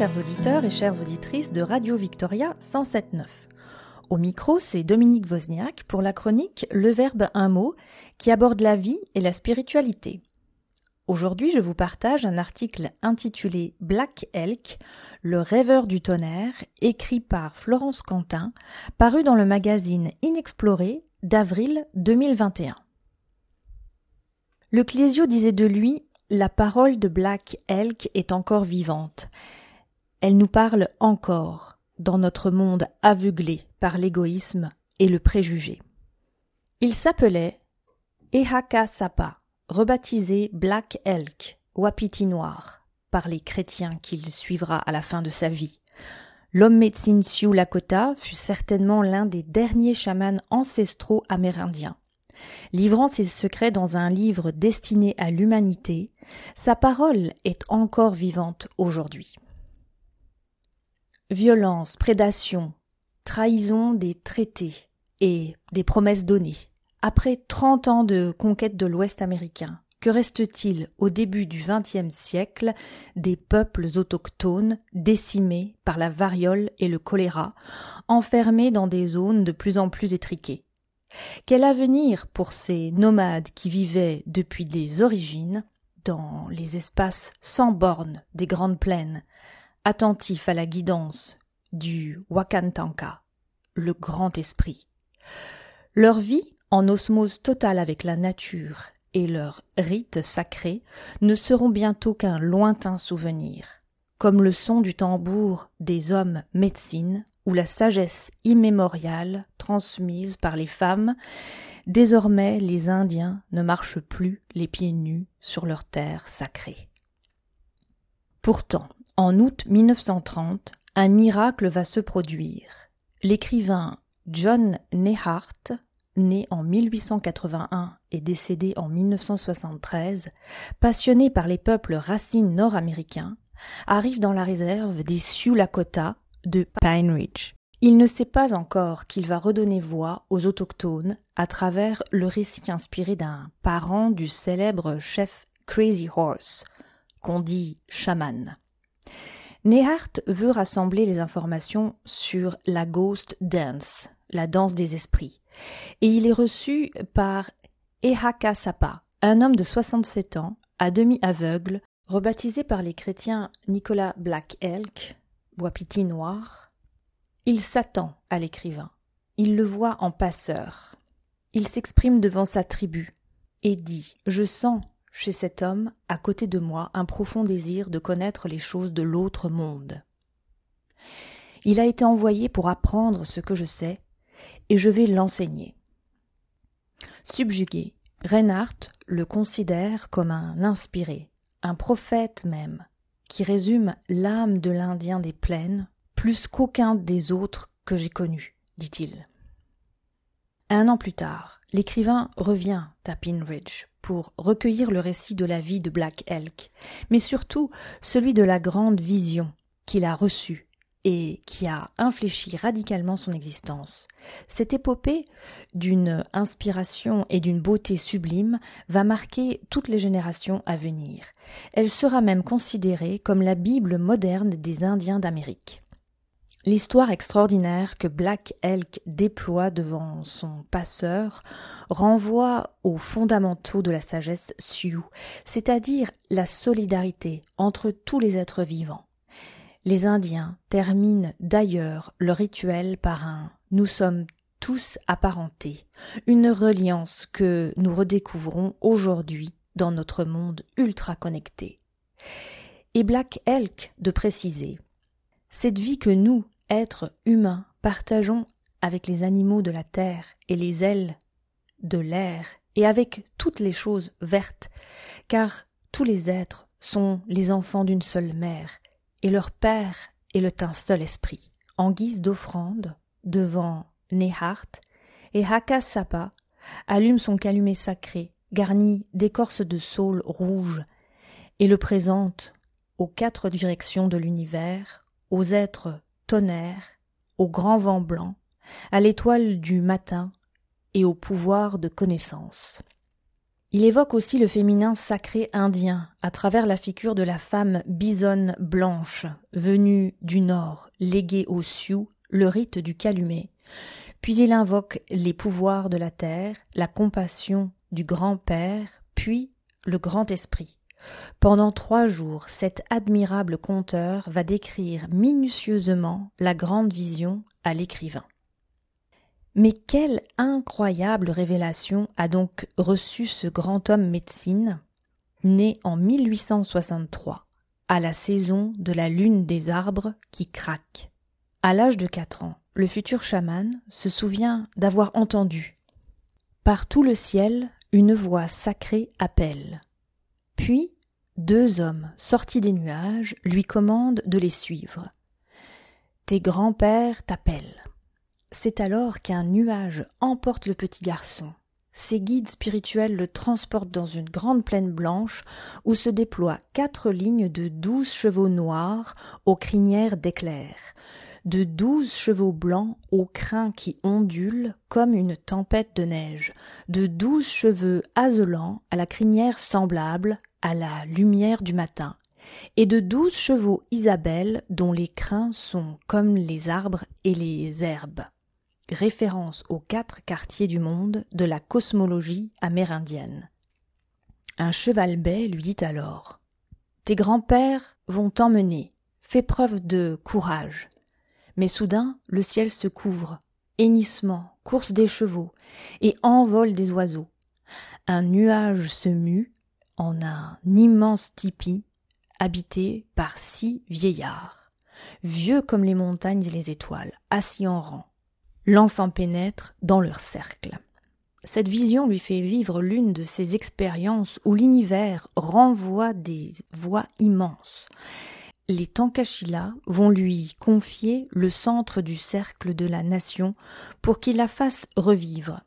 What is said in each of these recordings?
Chers auditeurs et chères auditrices de Radio Victoria 107.9. Au micro, c'est Dominique Wozniak pour la chronique Le Verbe un mot qui aborde la vie et la spiritualité. Aujourd'hui, je vous partage un article intitulé Black Elk, le rêveur du tonnerre, écrit par Florence Quentin, paru dans le magazine Inexploré d'avril 2021. Le Clésio disait de lui La parole de Black Elk est encore vivante. Elle nous parle encore dans notre monde aveuglé par l'égoïsme et le préjugé. Il s'appelait Ehaka Sapa, rebaptisé Black Elk, Wapiti noir, par les chrétiens qu'il suivra à la fin de sa vie. L'homme médecine Sioux Lakota fut certainement l'un des derniers chamans ancestraux amérindiens. Livrant ses secrets dans un livre destiné à l'humanité, sa parole est encore vivante aujourd'hui. Violence, prédation, trahison des traités et des promesses données. Après trente ans de conquête de l'Ouest américain, que reste-t-il au début du XXe siècle des peuples autochtones décimés par la variole et le choléra, enfermés dans des zones de plus en plus étriquées? Quel avenir pour ces nomades qui vivaient depuis les origines dans les espaces sans bornes des grandes plaines, attentifs à la guidance du Wakantanka, le grand esprit. Leur vie, en osmose totale avec la nature et leurs rites sacrés, ne seront bientôt qu'un lointain souvenir, comme le son du tambour des hommes médecines ou la sagesse immémoriale transmise par les femmes, désormais les Indiens ne marchent plus les pieds nus sur leur terre sacrée. Pourtant, en août 1930, un miracle va se produire. L'écrivain John Nehart, né en 1881 et décédé en 1973, passionné par les peuples racines nord-américains, arrive dans la réserve des Sioux Lakota de Pine Ridge. Il ne sait pas encore qu'il va redonner voix aux autochtones à travers le récit inspiré d'un parent du célèbre chef Crazy Horse, qu'on dit chaman. Nehart veut rassembler les informations sur la Ghost Dance, la danse des esprits, et il est reçu par Ehaka Sapa, un homme de 67 ans, à demi aveugle, rebaptisé par les chrétiens Nicolas Black Elk, Wapiti noir. Il s'attend à l'écrivain. Il le voit en passeur. Il s'exprime devant sa tribu et dit Je sens chez cet homme, à côté de moi, un profond désir de connaître les choses de l'autre monde. Il a été envoyé pour apprendre ce que je sais, et je vais l'enseigner. Subjugué, Reinhardt le considère comme un inspiré, un prophète même, qui résume l'âme de l'Indien des plaines plus qu'aucun des autres que j'ai connus, dit-il. Un an plus tard, l'écrivain revient à Pin Ridge pour recueillir le récit de la vie de Black Elk, mais surtout celui de la grande vision qu'il a reçue et qui a infléchi radicalement son existence. Cette épopée, d'une inspiration et d'une beauté sublime, va marquer toutes les générations à venir. Elle sera même considérée comme la Bible moderne des Indiens d'Amérique. L'histoire extraordinaire que Black Elk déploie devant son passeur renvoie aux fondamentaux de la sagesse Sioux, c'est-à-dire la solidarité entre tous les êtres vivants. Les Indiens terminent d'ailleurs leur rituel par un Nous sommes tous apparentés, une reliance que nous redécouvrons aujourd'hui dans notre monde ultra connecté. Et Black Elk de préciser cette vie que nous, êtres humains, partageons avec les animaux de la terre et les ailes de l'air et avec toutes les choses vertes, car tous les êtres sont les enfants d'une seule mère, et leur père est le seul esprit. En guise d'offrande, devant Nehart, et Hakasapa allume son calumet sacré, garni d'écorce de saule rouge, et le présente aux quatre directions de l'univers, aux êtres tonnerres, au grand vent blanc, à l'étoile du matin et au pouvoir de connaissance. Il évoque aussi le féminin sacré indien à travers la figure de la femme bisonne blanche, venue du nord, léguée aux Sioux le rite du calumet. Puis il invoque les pouvoirs de la terre, la compassion du grand-père, puis le grand esprit. Pendant trois jours, cet admirable conteur va décrire minutieusement la grande vision à l'écrivain. Mais quelle incroyable révélation a donc reçu ce grand homme médecine, né en 1863, à la saison de la lune des arbres qui craque. À l'âge de quatre ans, le futur chaman se souvient d'avoir entendu par tout le ciel une voix sacrée appelle. Puis deux hommes sortis des nuages lui commandent de les suivre. Tes grands-pères t'appellent. C'est alors qu'un nuage emporte le petit garçon. Ses guides spirituels le transportent dans une grande plaine blanche où se déploient quatre lignes de douze chevaux noirs aux crinières d'éclairs, de douze chevaux blancs aux crins qui ondulent comme une tempête de neige, de douze cheveux azelants à la crinière semblable à la lumière du matin, et de douze chevaux Isabelle dont les crins sont comme les arbres et les herbes référence aux quatre quartiers du monde de la cosmologie amérindienne. Un cheval bai lui dit alors Tes grands-pères vont t'emmener, fais preuve de courage. Mais soudain, le ciel se couvre, hennissement, course des chevaux, et envol des oiseaux. Un nuage se mue un immense tipi habité par six vieillards, vieux comme les montagnes et les étoiles, assis en rang, l'enfant pénètre dans leur cercle. Cette vision lui fait vivre l'une de ces expériences où l'univers renvoie des voix immenses. Les Tankashila vont lui confier le centre du cercle de la nation pour qu'il la fasse revivre.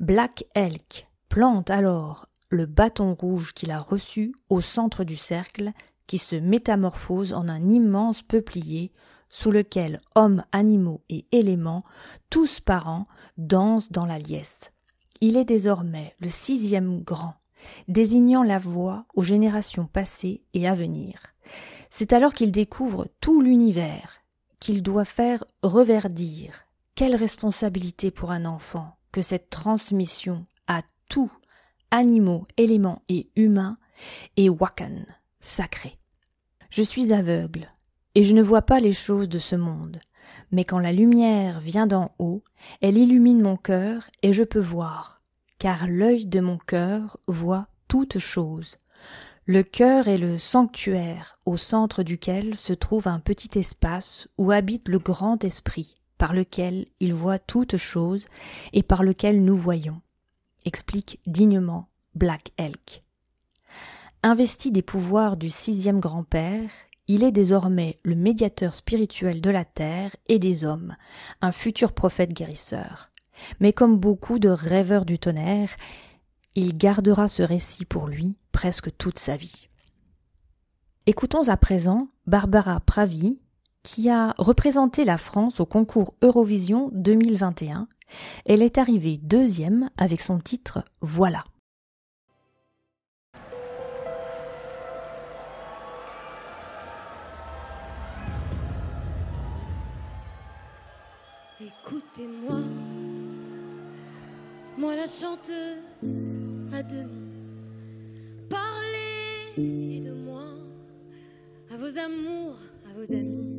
Black Elk plante alors le bâton rouge qu'il a reçu au centre du cercle qui se métamorphose en un immense peuplier sous lequel hommes, animaux et éléments, tous parents, dansent dans la liesse. Il est désormais le sixième grand, désignant la voie aux générations passées et à venir. C'est alors qu'il découvre tout l'univers, qu'il doit faire reverdir. Quelle responsabilité pour un enfant que cette transmission à tout, animaux, éléments et humains, et Wakan, sacré. Je suis aveugle, et je ne vois pas les choses de ce monde. Mais quand la lumière vient d'en haut, elle illumine mon cœur et je peux voir, car l'œil de mon cœur voit toutes choses. Le cœur est le sanctuaire au centre duquel se trouve un petit espace où habite le grand esprit, par lequel il voit toutes choses et par lequel nous voyons, explique dignement Black Elk. Investi des pouvoirs du sixième grand-père, il est désormais le médiateur spirituel de la terre et des hommes, un futur prophète guérisseur. Mais comme beaucoup de rêveurs du tonnerre, il gardera ce récit pour lui presque toute sa vie. Écoutons à présent Barbara Pravi, qui a représenté la France au concours Eurovision 2021. Elle est arrivée deuxième avec son titre Voilà. Écoutez-moi, moi la chanteuse à demi. Parlez de moi à vos amours, à vos amis.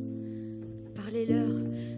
Parlez-leur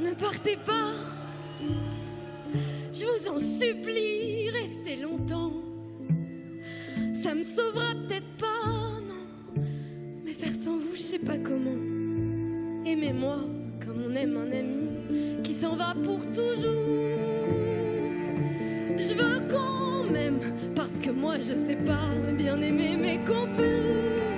Ne partez pas. Je vous en supplie, restez longtemps. Ça me sauvera peut-être pas, non. Mais faire sans vous, je sais pas comment. Aimez-moi comme on aime un ami qui s'en va pour toujours. Je veux qu'on m'aime parce que moi je sais pas bien aimer mes contours.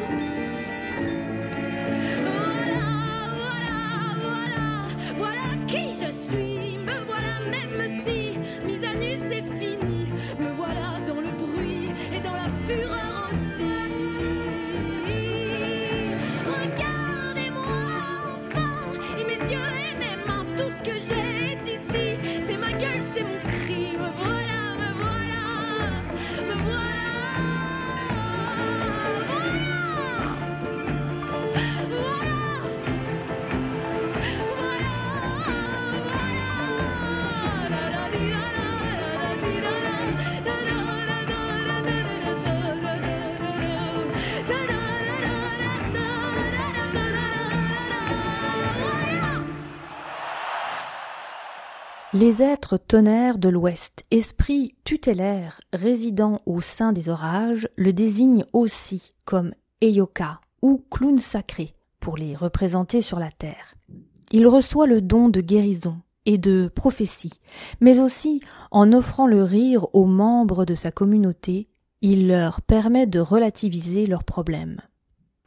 Les êtres tonnerres de l'Ouest, esprits tutélaires résidant au sein des orages, le désignent aussi comme Eyoka ou clown sacré pour les représenter sur la terre. Il reçoit le don de guérison et de prophétie, mais aussi en offrant le rire aux membres de sa communauté, il leur permet de relativiser leurs problèmes.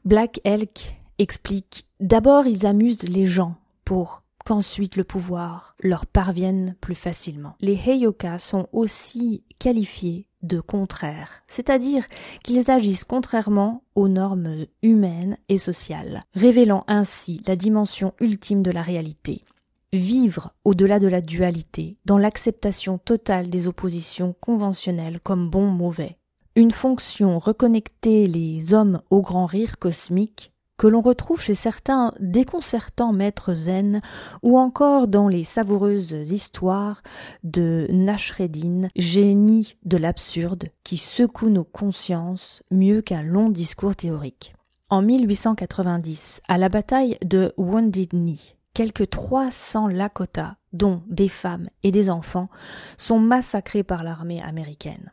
Black Elk explique D'abord ils amusent les gens pour qu'ensuite le pouvoir leur parvienne plus facilement. Les Heyoka sont aussi qualifiés de contraires, c'est-à-dire qu'ils agissent contrairement aux normes humaines et sociales, révélant ainsi la dimension ultime de la réalité. Vivre au-delà de la dualité, dans l'acceptation totale des oppositions conventionnelles comme bon mauvais. Une fonction reconnecter les hommes au grand rire cosmique que l'on retrouve chez certains déconcertants maîtres zen ou encore dans les savoureuses histoires de Nashreddin, génie de l'absurde qui secoue nos consciences mieux qu'un long discours théorique. En 1890, à la bataille de Wounded Knee, quelques 300 Lakota, dont des femmes et des enfants, sont massacrés par l'armée américaine.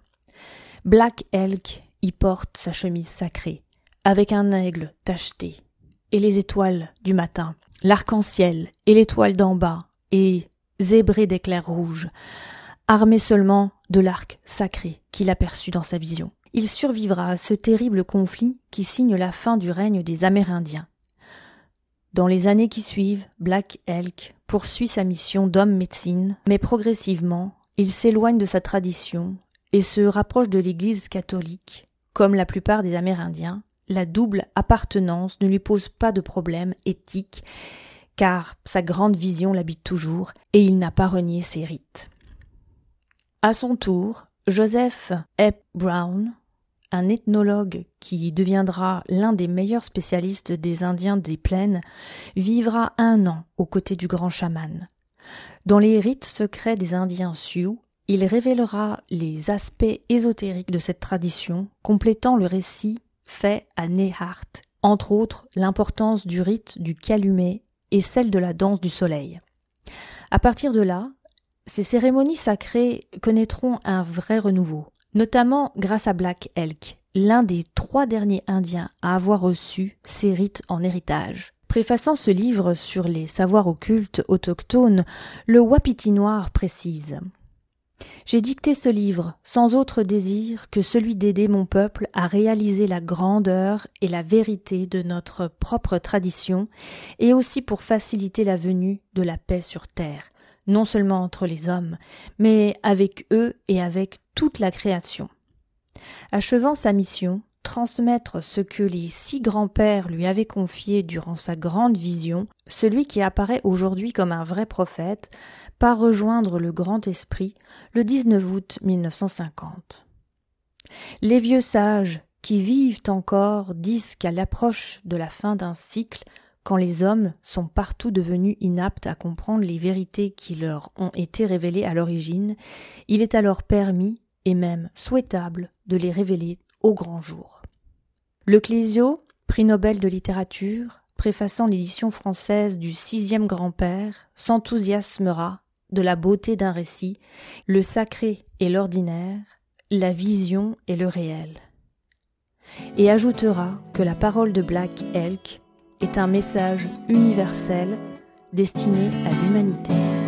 Black Elk y porte sa chemise sacrée, avec un aigle tacheté, et les étoiles du matin, l'arc-en-ciel et l'étoile d'en bas, et zébré d'éclairs rouges, armé seulement de l'arc sacré qu'il aperçut dans sa vision. Il survivra à ce terrible conflit qui signe la fin du règne des Amérindiens. Dans les années qui suivent, Black Elk poursuit sa mission d'homme médecine, mais progressivement, il s'éloigne de sa tradition et se rapproche de l'Église catholique, comme la plupart des Amérindiens, la double appartenance ne lui pose pas de problème éthique, car sa grande vision l'habite toujours, et il n'a pas renié ses rites. À son tour, Joseph Ep Brown, un ethnologue qui deviendra l'un des meilleurs spécialistes des Indiens des plaines, vivra un an aux côtés du grand chaman. Dans les rites secrets des Indiens Sioux, il révélera les aspects ésotériques de cette tradition, complétant le récit fait à Nehart, entre autres l'importance du rite du calumet et celle de la danse du soleil. À partir de là, ces cérémonies sacrées connaîtront un vrai renouveau, notamment grâce à Black Elk, l'un des trois derniers Indiens à avoir reçu ces rites en héritage. Préfaçant ce livre sur les savoirs occultes autochtones, le Wapiti Noir précise j'ai dicté ce livre sans autre désir que celui d'aider mon peuple à réaliser la grandeur et la vérité de notre propre tradition, et aussi pour faciliter la venue de la paix sur terre, non seulement entre les hommes, mais avec eux et avec toute la création. Achevant sa mission, transmettre ce que les six grands-pères lui avaient confié durant sa grande vision, celui qui apparaît aujourd'hui comme un vrai prophète part rejoindre le grand esprit le 19 août 1950. Les vieux sages qui vivent encore disent qu'à l'approche de la fin d'un cycle, quand les hommes sont partout devenus inaptes à comprendre les vérités qui leur ont été révélées à l'origine, il est alors permis et même souhaitable de les révéler grand jour. Le Clésio, prix Nobel de littérature, préfaçant l'édition française du sixième grand-père, s'enthousiasmera de la beauté d'un récit, le sacré et l'ordinaire, la vision et le réel. Et ajoutera que la parole de Black Elk est un message universel destiné à l'humanité.